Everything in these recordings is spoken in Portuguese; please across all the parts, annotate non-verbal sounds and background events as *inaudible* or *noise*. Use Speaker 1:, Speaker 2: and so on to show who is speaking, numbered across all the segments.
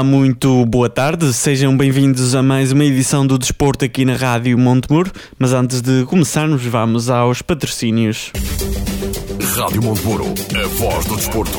Speaker 1: Olá, muito boa tarde. Sejam bem-vindos a mais uma edição do Desporto aqui na Rádio Montemuro. Mas antes de começarmos, vamos aos patrocínios.
Speaker 2: Rádio Montemuro, a voz do desporto.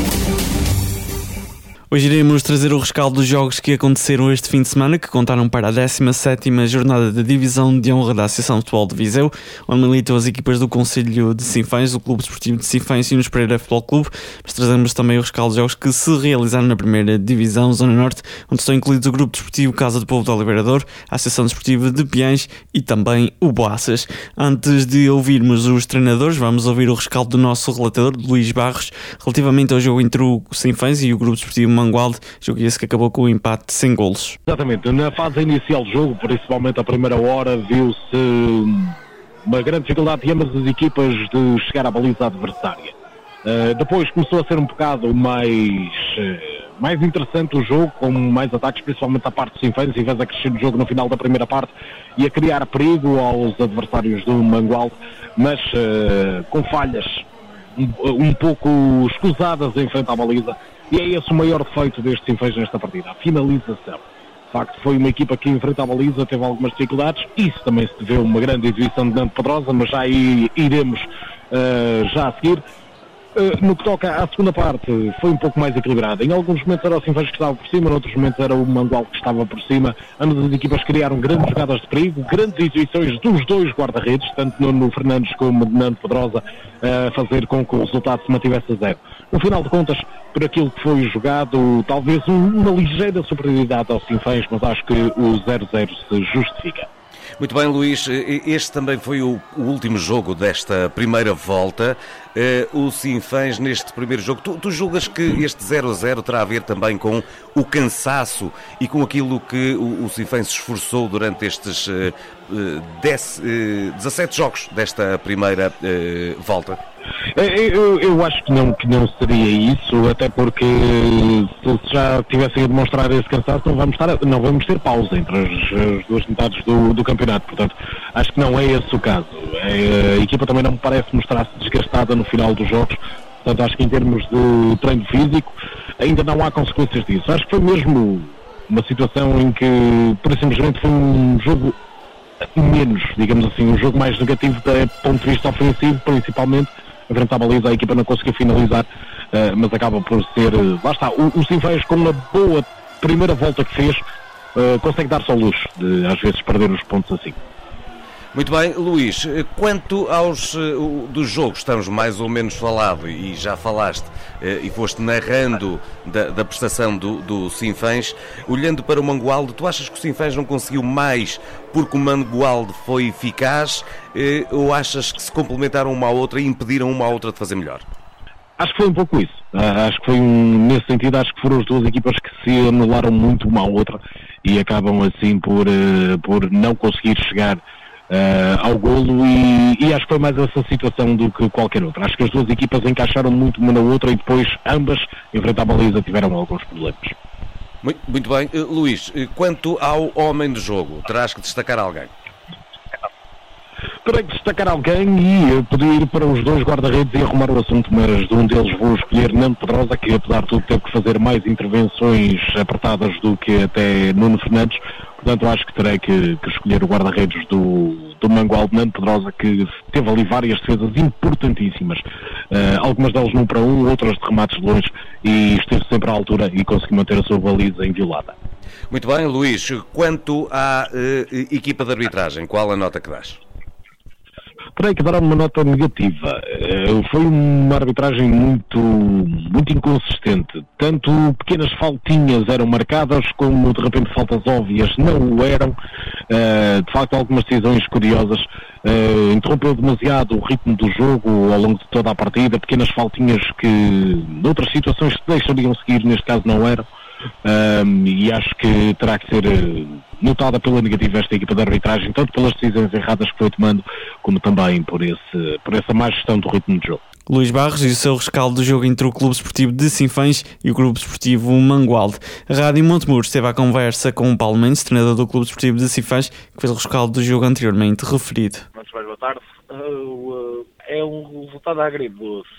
Speaker 1: Hoje iremos trazer o rescaldo dos jogos que aconteceram este fim de semana, que contaram para a 17ª jornada da Divisão de Honra da Associação de Futebol de Viseu, onde militam as equipas do Conselho de Sinfãs, do Clube Desportivo de Sinfãs e no Pereira Futebol Clube, mas trazemos também o rescaldo dos jogos que se realizaram na primeira Divisão, Zona Norte, onde estão incluídos o Grupo Desportivo Casa do Povo do Alibeirador, a Associação Desportiva de Piães e também o Boaças. Antes de ouvirmos os treinadores, vamos ouvir o rescaldo do nosso relatador, Luís Barros, relativamente ao jogo entre o Sinfãs e o Grupo Desportivo Mangualde, jogo esse que acabou com o um empate sem golos.
Speaker 3: Exatamente, na fase inicial do jogo, principalmente a primeira hora, viu-se uma grande dificuldade de ambas as equipas de chegar à baliza adversária. Uh, depois começou a ser um bocado mais, uh, mais interessante o jogo, com mais ataques, principalmente a parte dos Sinfãs, em vez de crescer o jogo no final da primeira parte e a criar perigo aos adversários do Mangualde, mas uh, com falhas um, um pouco escusadas em frente à baliza e é esse o maior defeito destes Sinfãs nesta partida, a finalização. De facto, foi uma equipa que enfrenta a baliza, teve algumas dificuldades. Isso também se deveu uma grande exibição de Nando Pedrosa, mas já iremos uh, já a seguir. Uh, no que toca à segunda parte, foi um pouco mais equilibrada. Em alguns momentos era o Sinfãs que estava por cima, em outros momentos era o Mangual que estava por cima. Ambas as equipas criaram grandes jogadas de perigo, grandes exibições dos dois guarda-redes, tanto no Fernandes como Nando Pedrosa, a fazer com que o resultado se mantivesse a zero. No final de contas, por aquilo que foi jogado, talvez uma ligeira superioridade aos Sinfãs, mas acho que o 0-0 se justifica.
Speaker 4: Muito bem, Luís. Este também foi o, último jogo desta primeira volta. Uh, o Sinfãs neste primeiro jogo. Tu, tu julgas que este 0-0 terá a ver também com o cansaço e com aquilo que o, o Sinfãs se esforçou durante estes uh, 10, uh, 17 jogos desta primeira uh, volta?
Speaker 3: Eu, eu, acho que não, que não seria isso, até porque se já tivessem a demonstrar esse cansaço, não vamos, estar, não vamos ter pausa entre as, as duas metades do, do, campeonato. Portanto, acho que não é esse o caso. É, a equipa também não me parece mostrar-se desgastada no final dos jogos. Portanto, acho que em termos de treino físico, ainda não há consequências disso. Acho que foi mesmo uma situação em que, por simplesmente, foi um jogo menos, digamos assim, um jogo mais negativo do ponto de vista ofensivo, principalmente frente à baliza, a equipa não conseguiu finalizar, uh, mas acaba por ser, uh, lá está, o, o com uma boa primeira volta que fez, uh, consegue dar-se ao luxo de às vezes perder os pontos assim.
Speaker 4: Muito bem, Luís, quanto aos uh, dos jogos, estamos mais ou menos falado e já falaste uh, e foste narrando da, da prestação do, do Sinfãs, olhando para o Mangualde, tu achas que o Sinfãs não conseguiu mais porque o Mangualde foi eficaz uh, ou achas que se complementaram uma à outra e impediram uma à outra de fazer melhor?
Speaker 3: Acho que foi um pouco isso. Uh, acho que foi um, nesse sentido, acho que foram as duas equipas que se anularam muito uma à outra e acabam assim por, por não conseguir chegar uh, ao golo e, e, acho que foi mais essa situação do que qualquer outra. Acho que as duas equipas encaixaram muito uma na outra e depois ambas, em frente à baliza, tiveram alguns problemas.
Speaker 4: Muito, muito bem. Uh, Luís, quanto ao homem do jogo, terás que destacar alguém?
Speaker 3: Terei que destacar alguém e pedir para os dois guarda-redes e arrumar o assunto, mas de um deles vou escolher Nando Pedrosa, que apesar de tudo teve que fazer mais intervenções apertadas do que até Nuno Fernandes, portanto acho que terei que, que escolher o guarda-redes do, do Mangualde Nando Pedrosa, que teve ali várias defesas importantíssimas, uh, algumas delas num para um, outras de remates longe, e esteve sempre à altura e conseguiu manter a sua baliza inviolada.
Speaker 4: Muito bem, Luís, quanto à uh, equipa de arbitragem, qual a nota que dás?
Speaker 3: Terei que dar uma nota negativa. Uh, foi uma arbitragem muito, muito inconsistente. Tanto pequenas faltinhas eram marcadas, como de repente faltas óbvias não o eram. Uh, de facto, algumas decisões curiosas. Uh, interrompeu demasiado o ritmo do jogo ao longo de toda a partida. Pequenas faltinhas que, noutras situações, se deixariam seguir, neste caso não eram. E acho que terá que ser eh, notada pela negativa esta equipa de arbitragem, tanto pelas decisões erradas que foi tomando, como também por, esse, por essa má gestão do ritmo de jogo.
Speaker 1: Luís Barros e o seu rescaldo do jogo entre o Clube Esportivo de Sinfãs e o Clube Esportivo Mangualde. A Rádio Montemuro esteve à conversa com o Paulo Mendes, treinador do Clube Esportivo de Sinfãs, que fez o rescaldo do jogo anteriormente referido.
Speaker 5: Muito bem, boa tarde. Uh, uh, é um resultado agridoce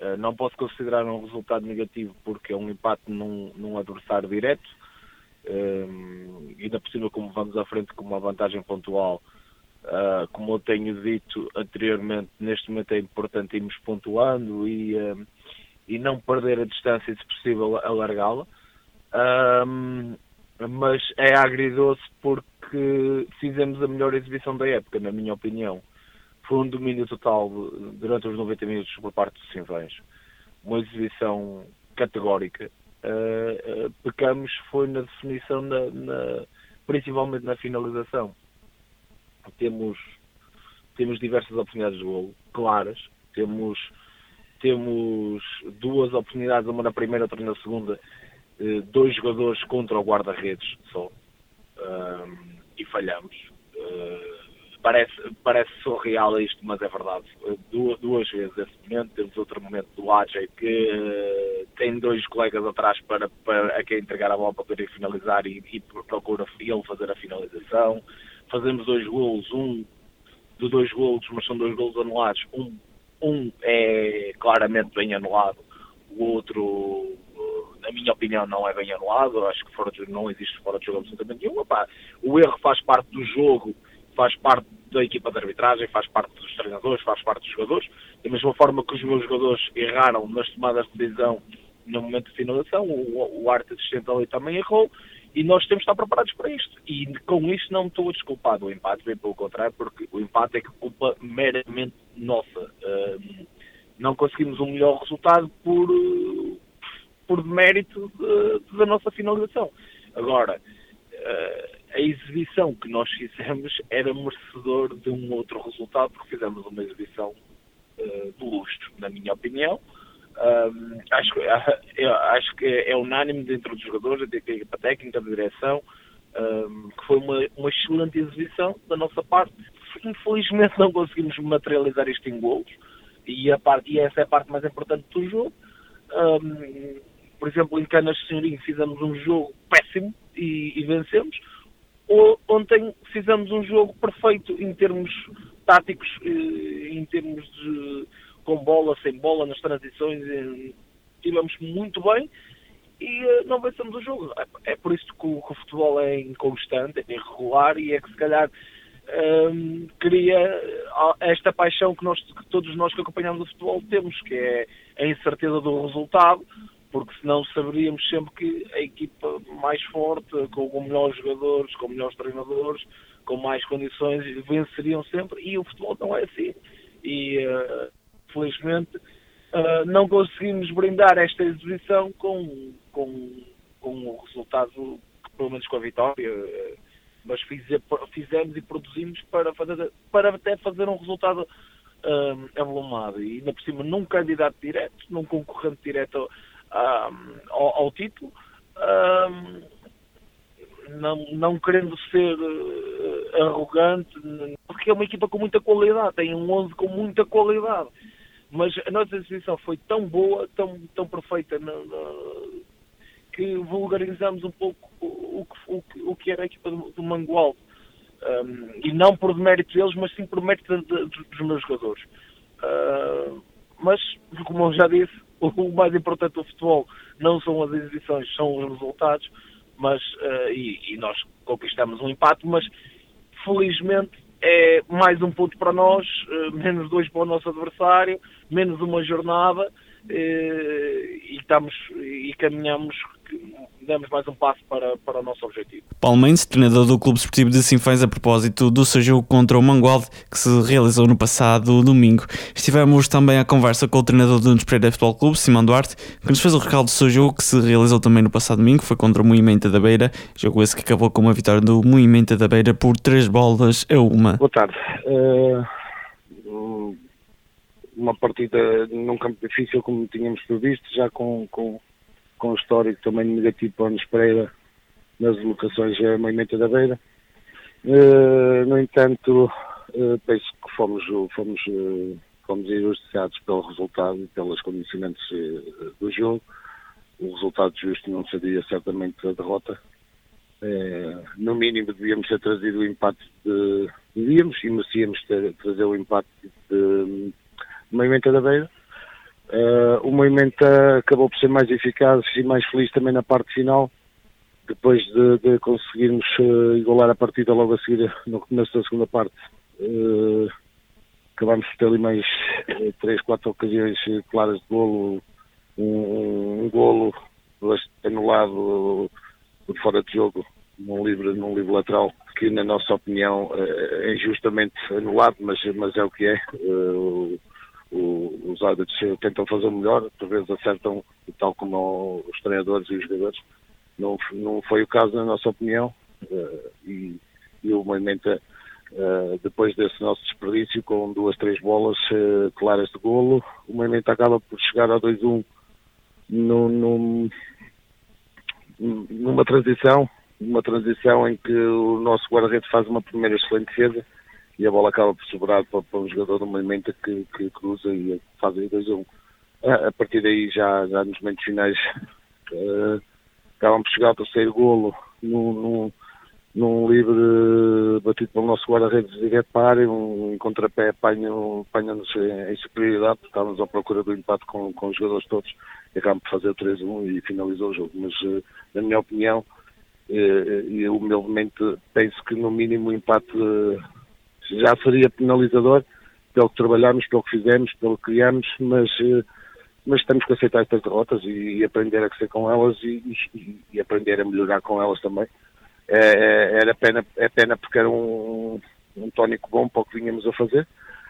Speaker 5: eh, não posso considerar um resultado negativo porque é um empate num, num adversário direto. Um, ainda por cima, como vamos à frente com uma vantagem pontual, uh, como eu tenho dito anteriormente, neste momento é importante irmos pontuando e, uh, e não perder a distância, se possível, alargá-la. Um, mas é agridoce porque fizemos a melhor exibição da época, na minha opinião foi um domínio total durante os 90 minutos por parte dos Sinfãs. Uma exibição categórica. Uh, uh, pecamos foi na definição, na, na, principalmente na finalização. Temos, temos diversas oportunidades de golo, claras. Temos, temos duas oportunidades, uma na primeira, outra na segunda. Uh, dois jogadores contra o guarda-redes só. e falhamos parece, parece surreal isto, mas é verdade. Duas, duas vezes esse momento, temos outro momento do Ajay que uh, tem dois colegas atrás para, para a quem entregar a bola para poder finalizar e, e procura ele fazer a finalização. Fazemos dois golos, um de dois golos, mas são dois golos anulados. Um, um é claramente bem anulado, o outro na minha opinião, não é bem anulado. Acho que fora de, não existe fora de jogo absolutamente nenhum. o erro faz parte do jogo faz parte da equipa de arbitragem, faz parte dos treinadores, faz parte dos jogadores. Da mesma forma que os meus jogadores erraram nas tomadas de decisão no momento de finalização, o, o arte assistente ali também errou e nós temos de estar preparados para isto. E com isto não estou a desculpar do empate, bem pelo contrário, porque o empate é culpa meramente nossa. Não conseguimos um melhor resultado por, por mérito da nossa finalização. Agora, uh, a exibição que nós fizemos era merecedor de um outro resultado, porque fizemos uma exibição uh, de luxo, na minha opinião. Um, acho, acho que é unânime dentro dos jogadores, da equipa técnica, da direção, um, que foi uma, uma excelente exibição da nossa parte. Infelizmente não conseguimos materializar isto em golos, e, a parte, e essa é a parte mais importante do jogo. Um, por exemplo, em Canas Senhorim fizemos um jogo péssimo e, e vencemos ontem fizemos um jogo perfeito em termos táticos, eh, em termos de com bola, sem bola, nas transições, estivemos muito bem e eh, não vencemos o jogo. É, é por isso que o, que o, futebol é inconstante, é irregular e é que se calhar um, ehm, cria esta paixão que, nós, que todos nós que acompanhamos o futebol temos, que é a incerteza do resultado, porque senão saberíamos sempre que a equipa mais forte, com, com melhores jogadores, com melhores treinadores, com mais condições, venceriam sempre e o futebol não é assim. E uh, felizmente uh, não conseguimos brindar esta exibição com, com, com o resultado, pelo menos com a vitória, uh, mas fizemos e produzimos para, fazer, para até fazer um resultado uh, e ainda por cima num candidato direto, num concorrente direto ao, ao, título, um, não, não querendo ser uh, arrogante, porque é uma equipa com muita qualidade, tem um 11 com muita qualidade. Mas a nossa exibição foi tão boa, tão, tão perfeita, no, no, que vulgarizamos um pouco o, o, o, que era a equipa do, do Mangualde. Um, e não por mérito deles, mas sim por mérito de, de, dos meus jogadores. Uh, mas, como eu já disse, o mais importante do futebol não são as exibições, são os resultados, mas, uh, e, e, nós conquistamos um empate, mas felizmente é mais um ponto para nós, menos dois para o nosso adversário, menos uma jornada e estamos e caminhamos damos mais um passo para, para o nosso objetivo.
Speaker 1: Paulo Mendes, treinador do Clube Esportivo de Sinfãs, a propósito do seu jogo contra o Mangualde, que se realizou no passado domingo. Estivemos também à conversa com o treinador do Nunes Pereira Futebol Clube, Simão Duarte, que nos fez o recaldo do seu jogo, que se realizou também no passado domingo, foi contra o Moimenta da Beira, jogo esse que acabou com uma vitória do Moimenta da Beira por três bolas a uma.
Speaker 6: Boa tarde. Uh, uma partida num campo difícil, como tínhamos previsto, já com, com com histórico também negativo para o Nunes Pereira nas locações a Moimenta da Beira. Uh, no entanto, uh, penso que fomos, fomos, uh, fomos injustiçados pelo resultado e pelos condicionantes do jogo. O resultado justo não seria certamente a derrota. no mínimo devíamos ter trazido o empate de. Devíamos e merecíamos ter, trazer o empate de Moimenta da Beira Uh, o movimento acabou por ser mais eficaz e mais feliz também na parte final, depois de, de conseguirmos uh, igualar a partida logo a seguir *laughs* no começo da segunda parte. Uh, acabámos por ter ali mais três, quatro ocasiões claras de golo, um, um golo anulado por fora de jogo, num livre, num livre lateral, que na nossa opinião é injustamente anulado, mas, mas é o que é o, os árbitros tentam fazer melhor, por vezes acertam, tal como os treinadores e os jogadores. Não, não foi o caso, na nossa opinião, uh, e, e, o movimento, uh, depois desse nosso desperdício, com duas, três bolas uh, claras de golo, o movimento acaba por chegar a 2-1 num, numa transição, uma transição em que o nosso guarda-redes faz uma primeira excelente defesa e a bola acaba por sobrar para, para um jogador do movimento que, que cruza e faz aí 2 a 1. A, partir daí, já, já nos momentos finais, uh, *laughs* acabam por chegar ao terceiro golo num, num, livre batido pelo nosso guarda-redes direto para a área, um, contrapé apanha-nos apanha em, superioridade, estávamos à procura do empate com, com os jogadores todos acabamos por fazer 3-1 e finalizou o jogo. Mas, uh, na minha opinião, uh, e humildemente penso que no mínimo o empate já seria penalizador pelo que trabalhamos, pelo que fizemos, pelo que criamos, mas, eh, mas temos que aceitar estas derrotas e, e aprender a crescer com elas e, e, e, aprender a melhorar com elas também. É, é era pena, é pena porque era um, um tónico bom para o que vínhamos a fazer.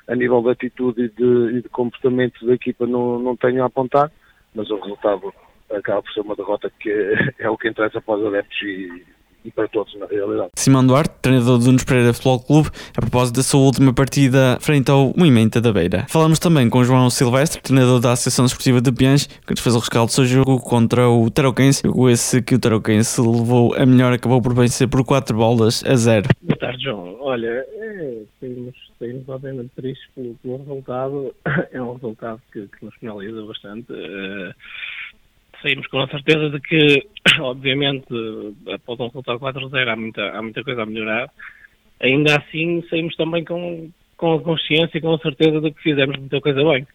Speaker 6: A nível de atitude e de, de comportamento da equipa não, não tenho a apontar, mas o resultado acaba por ser uma derrota que *laughs* é o que interessa para os adeptos e, e para todos, na realidade.
Speaker 1: Simão Duarte, treinador do Nunes Pereira Futebol Clube, a propósito da sua última partida frente ao Moimenta da Beira. Falamos também com João Silvestre, treinador da Associação Esportiva de Piães, que nos fez o rescaldo do seu jogo contra o Tarouquense. Jogo esse que o Tarouquense levou a melhor, acabou por vencer por 4 bolas a 0.
Speaker 7: Boa tarde, João. Olha, é, saímos, saímos obviamente tristes pelo, pelo resultado. *coughs* É um resultado que, que nos penaliza bastante. Uh, saímos com a certeza de que, *coughs* obviamente, após um resultado 4-0 há muita, há muita coisa a melhorar. Ainda assim, saímos também com, com a consciência e com a certeza de que fizemos muita coisa bem.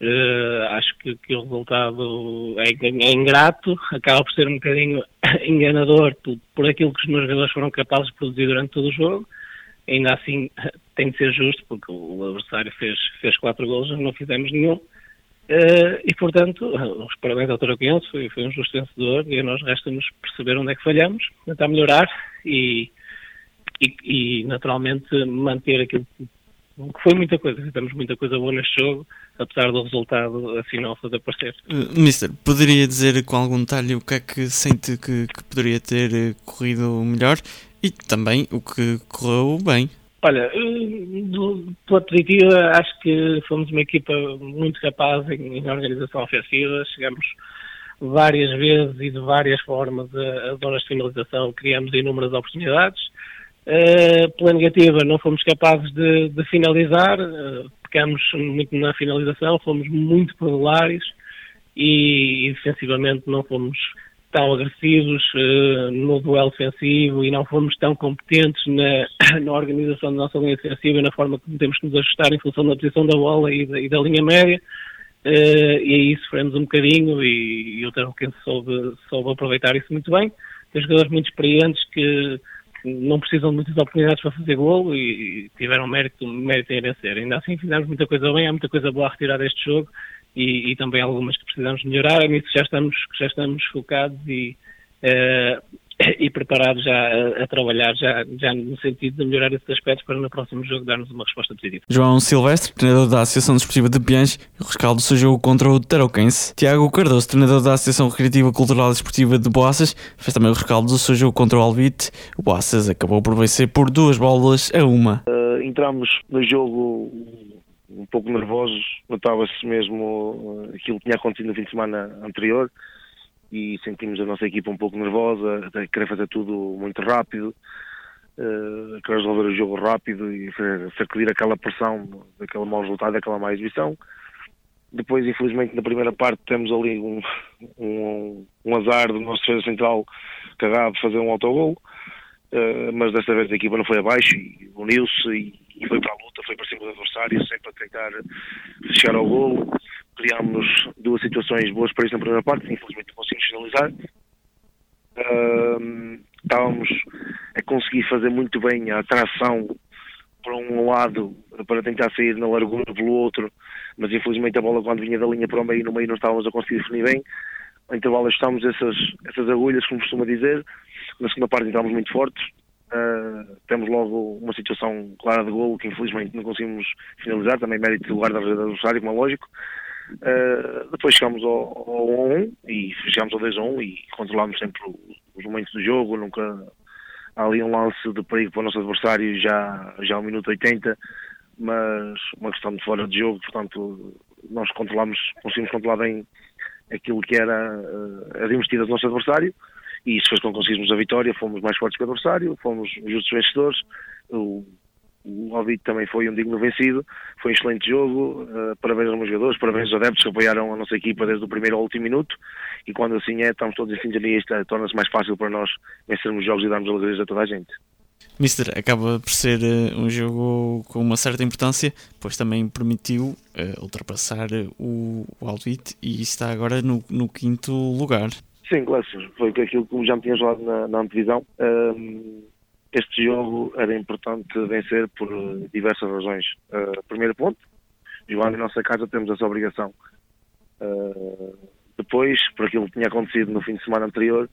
Speaker 7: Uh, acho que, que, o resultado é, é, ingrato, acaba por ser um bocadinho *coughs* enganador por, por aquilo que os meus jogadores foram capazes de produzir durante todo o jogo. Ainda assim, *laughs* tem de ser justo, porque o adversário fez, fez quatro gols, não fizemos nenhum. Uh, e, portanto, *laughs* os parabéns ao Taraquense, foi, foi um justo vencedor e a nós resta-nos perceber onde é que falhamos, tentar melhorar e, e, e, naturalmente, manter aquilo que foi muita coisa. Fizemos muita coisa boa neste jogo, apesar do resultado assim não fazer parecer.
Speaker 1: Uh, Mister, poderia dizer com algum detalhe o que é que sente que, que poderia ter eh, corrido melhor e também o que correu bem?
Speaker 7: Olha, pela positiva, acho que fomos uma equipa muito capaz em, em, organização ofensiva. Chegamos várias vezes e de várias formas às zonas de finalização, criamos inúmeras oportunidades. Uh, pela negativa, não fomos capazes de, de finalizar, uh, pecamos muito na finalização, fomos muito pendulares e, e defensivamente não fomos tão agressivos uh, no duelo defensivo e não fomos tão competentes na, *coughs* na, organização da nossa linha defensiva e na forma como temos que nos ajustar em função da posição da bola e da, e da linha média. Uh, e aí sofremos um bocadinho e, e o Terroquense soube, soube aproveitar isso muito bem. Tem jogadores muito experientes que, não precisam de muitas oportunidades para fazer golo e tiveram mérito, mérito em vencer. Ainda assim fizemos muita coisa bem, há muita coisa boa a retirar deste jogo e, e também algumas que precisamos melhorar. Nisso já estamos, já estamos focados e, uh, e preparados já a, a, trabalhar já, já no sentido de melhorar esses aspectos para no próximo jogo darmos uma resposta positiva.
Speaker 1: João Silvestre, treinador da Associação Desportiva de Piães, rescaldo do seu jogo contra o Tarouquense. Tiago Cardoso, treinador da Associação Recreativa Cultural e Desportiva de Boaças, fez também o rescaldo do seu jogo contra o Alvite. O Boaças acabou por vencer por duas bolas a uma.
Speaker 8: Uh, entramos no jogo um pouco nervosos, notava-se mesmo eh, aquilo que tinha acontecido no fim de semana anterior e sentimos a nossa equipa um pouco nervosa, a querer fazer tudo muito rápido, uh, querer resolver o jogo rápido e sacudir aquela pressão daquele mau resultado, daquela má exibição. Depois, infelizmente, na primeira parte temos ali um, *laughs* um, um azar do nosso defesa central que acaba de fazer um autogol, uh, mas desta vez a equipa não foi abaixo e uniu-se e, e, foi para a luta, foi para cima do adversário, sempre a tentar chegar ao golo criámos duas situações boas para isso na primeira parte, infelizmente não conseguimos finalizar. Uh, estávamos a conseguir fazer muito bem a atração para um lado para tentar sair na largura pelo outro, mas infelizmente a bola quando vinha da linha para o meio no meio não estávamos a conseguir definir bem. Ao intervalo ajustámos essas, essas agulhas, como costuma dizer. Na segunda parte entramos muito fortes. Uh, temos logo uma situação clara de golo que infelizmente não conseguimos finalizar, também mérito do guarda-redes adversário, como é lógico. Uh, depois chegámos ao, ao 1 e chegámos ao 2 a 1 e controlámos sempre os momentos do jogo, nunca há ali um lance de perigo para o nosso adversário já, já ao minuto 80, mas uma questão de fora de jogo, portanto nós controlámos, conseguimos controlar bem aquilo que era uh, as investidas do nosso adversário e com que conseguíssemos a vitória, fomos mais fortes que o adversário, fomos justos vencedores, o o Alvito também foi um digno vencido, foi um excelente jogo, uh, parabéns aos meus jogadores, parabéns aos adeptos que apoiaram a nossa equipa desde o primeiro ao último minuto. E quando assim é, estamos todos em sintonia. E torna-se mais fácil para nós vencermos jogos e darmos alegrias a toda a gente.
Speaker 1: Mister, acaba por ser uh, um jogo com uma certa importância, pois também permitiu uh, ultrapassar o, o Alvite e está agora no, no quinto lugar.
Speaker 8: Sim, claro, foi aquilo que já me tinha falado na, na antevisão. Uh, este jogo era importante vencer por diversas razões. Uh, primeiro ponto, jogando em nossa casa temos essa obrigação. Uh, depois, por aquilo que tinha acontecido no fim de semana anterior,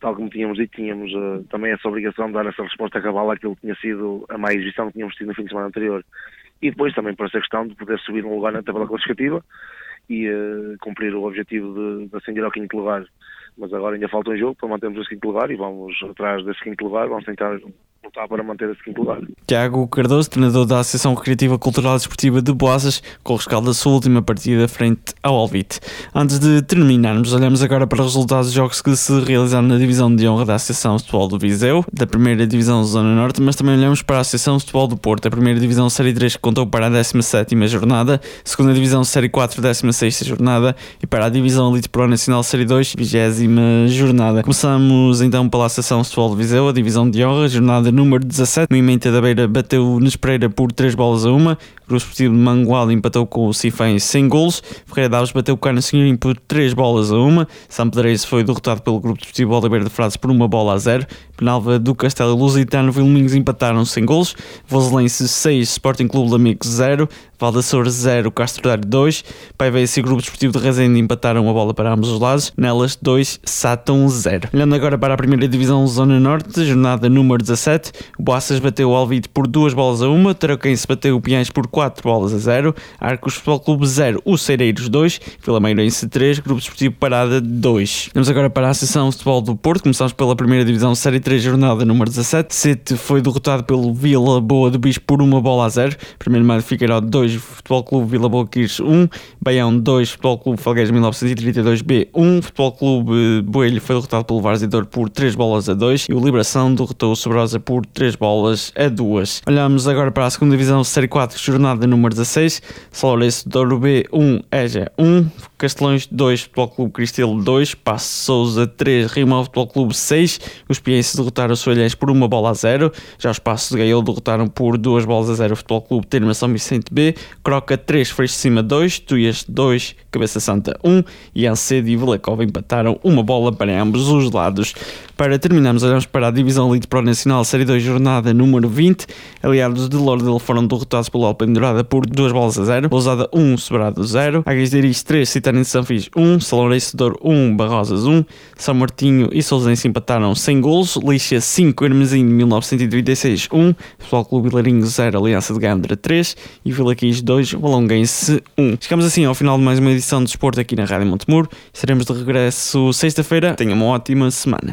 Speaker 8: tal como tínhamos dito, tínhamos uh, também essa obrigação de dar essa resposta cabal àquilo que tinha sido a má exibição que tínhamos tido no fim de semana anterior. E depois também por essa questão de poder subir um lugar na tabela classificativa e cumprir o objetivo de, de ascender ao quinto lugar. Mas agora ainda falta um jogo para mantermos esse quinto lugar e vamos atrás desse quinto lugar, vamos tentar lutar para manter esse quinto lugar.
Speaker 1: Tiago Cardoso, treinador da Associação Recreativa Cultural e Desportiva de Boasas, com o rescaldo da sua última partida frente ao Alvite. Antes de terminarmos, olhamos agora para os resultados dos jogos que se realizaram na divisão de honra da Associação Futebol do Viseu, da primeira divisão Zona Norte, mas também olhamos para a Associação Futebol do Porto, a primeira divisão Série 3 que contou para a 17ª jornada, a segunda divisão Série 4, 16ª jornada e para a divisão Elite Pro Nacional Série 2, 20 jornada. Começamos então pela Associação Futebol do Viseu, a divisão de honra, jornada número 17. O Imenta da Beira bateu Nespreira por 3 bolas a 1. O Grupo Esportivo de Mangual empatou com o Cifém sem golos. Ferreira Davos bateu o Cana Senhorim por 3 bolas a 1. São Pedreirense foi derrotado pelo Grupo Esportivo Beira de Frades por 1 bola a 0. Penalva do Castelo e Lusitano Vilminhos empataram sem golos. Voselense 6, Sporting Clube de Amigos 0. Valdassor 0, Castro Dário 2. Paivense e Grupo Esportivo de Rezende empataram a bola para ambos os lados. Nelas 2, Sátão 0. Olhando agora para a primeira divisão Zona Norte, jornada número 17. O Boaças bateu o Alvite por 2 bolas a 1. Tarouquense bateu o Pinhais por 4 bolas a 0. Arcos Futebol Clube 0, o Cereiros 2. Vila Meirense 3, Grupo Esportivo Parada 2. Vamos agora para a Associação Futebol do Porto. Começamos pela primeira divisão Série 3, jornada número 17. Sete foi derrotado pelo Vila Boa do Bispo por 1 bola a 0. Primeiro Mário Figueiredo 2, Futebol Clube Vila Boa Quires 1. Baião 2, Futebol Clube Falgueiras 1932B 1. Futebol Clube Boelho foi derrotado pelo Varzidor por 3 bolas a 2. E o Liberação derrotou o Sobrosa por por 3 bolas a 2. Olhamos agora para a segunda divisão Série 4, jornada número 16. Salorense Douro B 1, EJA 1, Castelões 2, Futebol Clube Cristelo 2, Passo Souza 3, Rimão Futebol Clube 6. Os Pienses derrotaram os Soalhães por 1 bola a 0. Já os Passos de Gael derrotaram por 2 bolas a 0 o Futebol Clube Terma São Vicente B. Croca 3, Freixo Cima 2, Tuias 2, Cabeça Santa 1 e Ancedo e Velacova empataram uma bola para ambos os lados. Para terminarmos, olhamos para a Divisão Elite Pro Nacional 2, jornada número 20. Aliados de Lourdel foram derrotados pelo Alpendurada por 2 bolas a 0. Ousada 1, Sobrado 0. Águias de Iris 3, Citânia de Sanfis 1. Salão Reicedor 1, Barrosas 1. São Martinho e Sousense empataram sem golos. Lixa 5, Hermesinho 1936 1. Futebol Clube Vilarinho 0, Aliança de Gandra 3. E Vila Quis 2, Valonguense 1. Chegamos assim ao final de mais uma edição de Desporto aqui na Rádio Montemuro. Estaremos de regresso sexta-feira. Tenha uma ótima semana.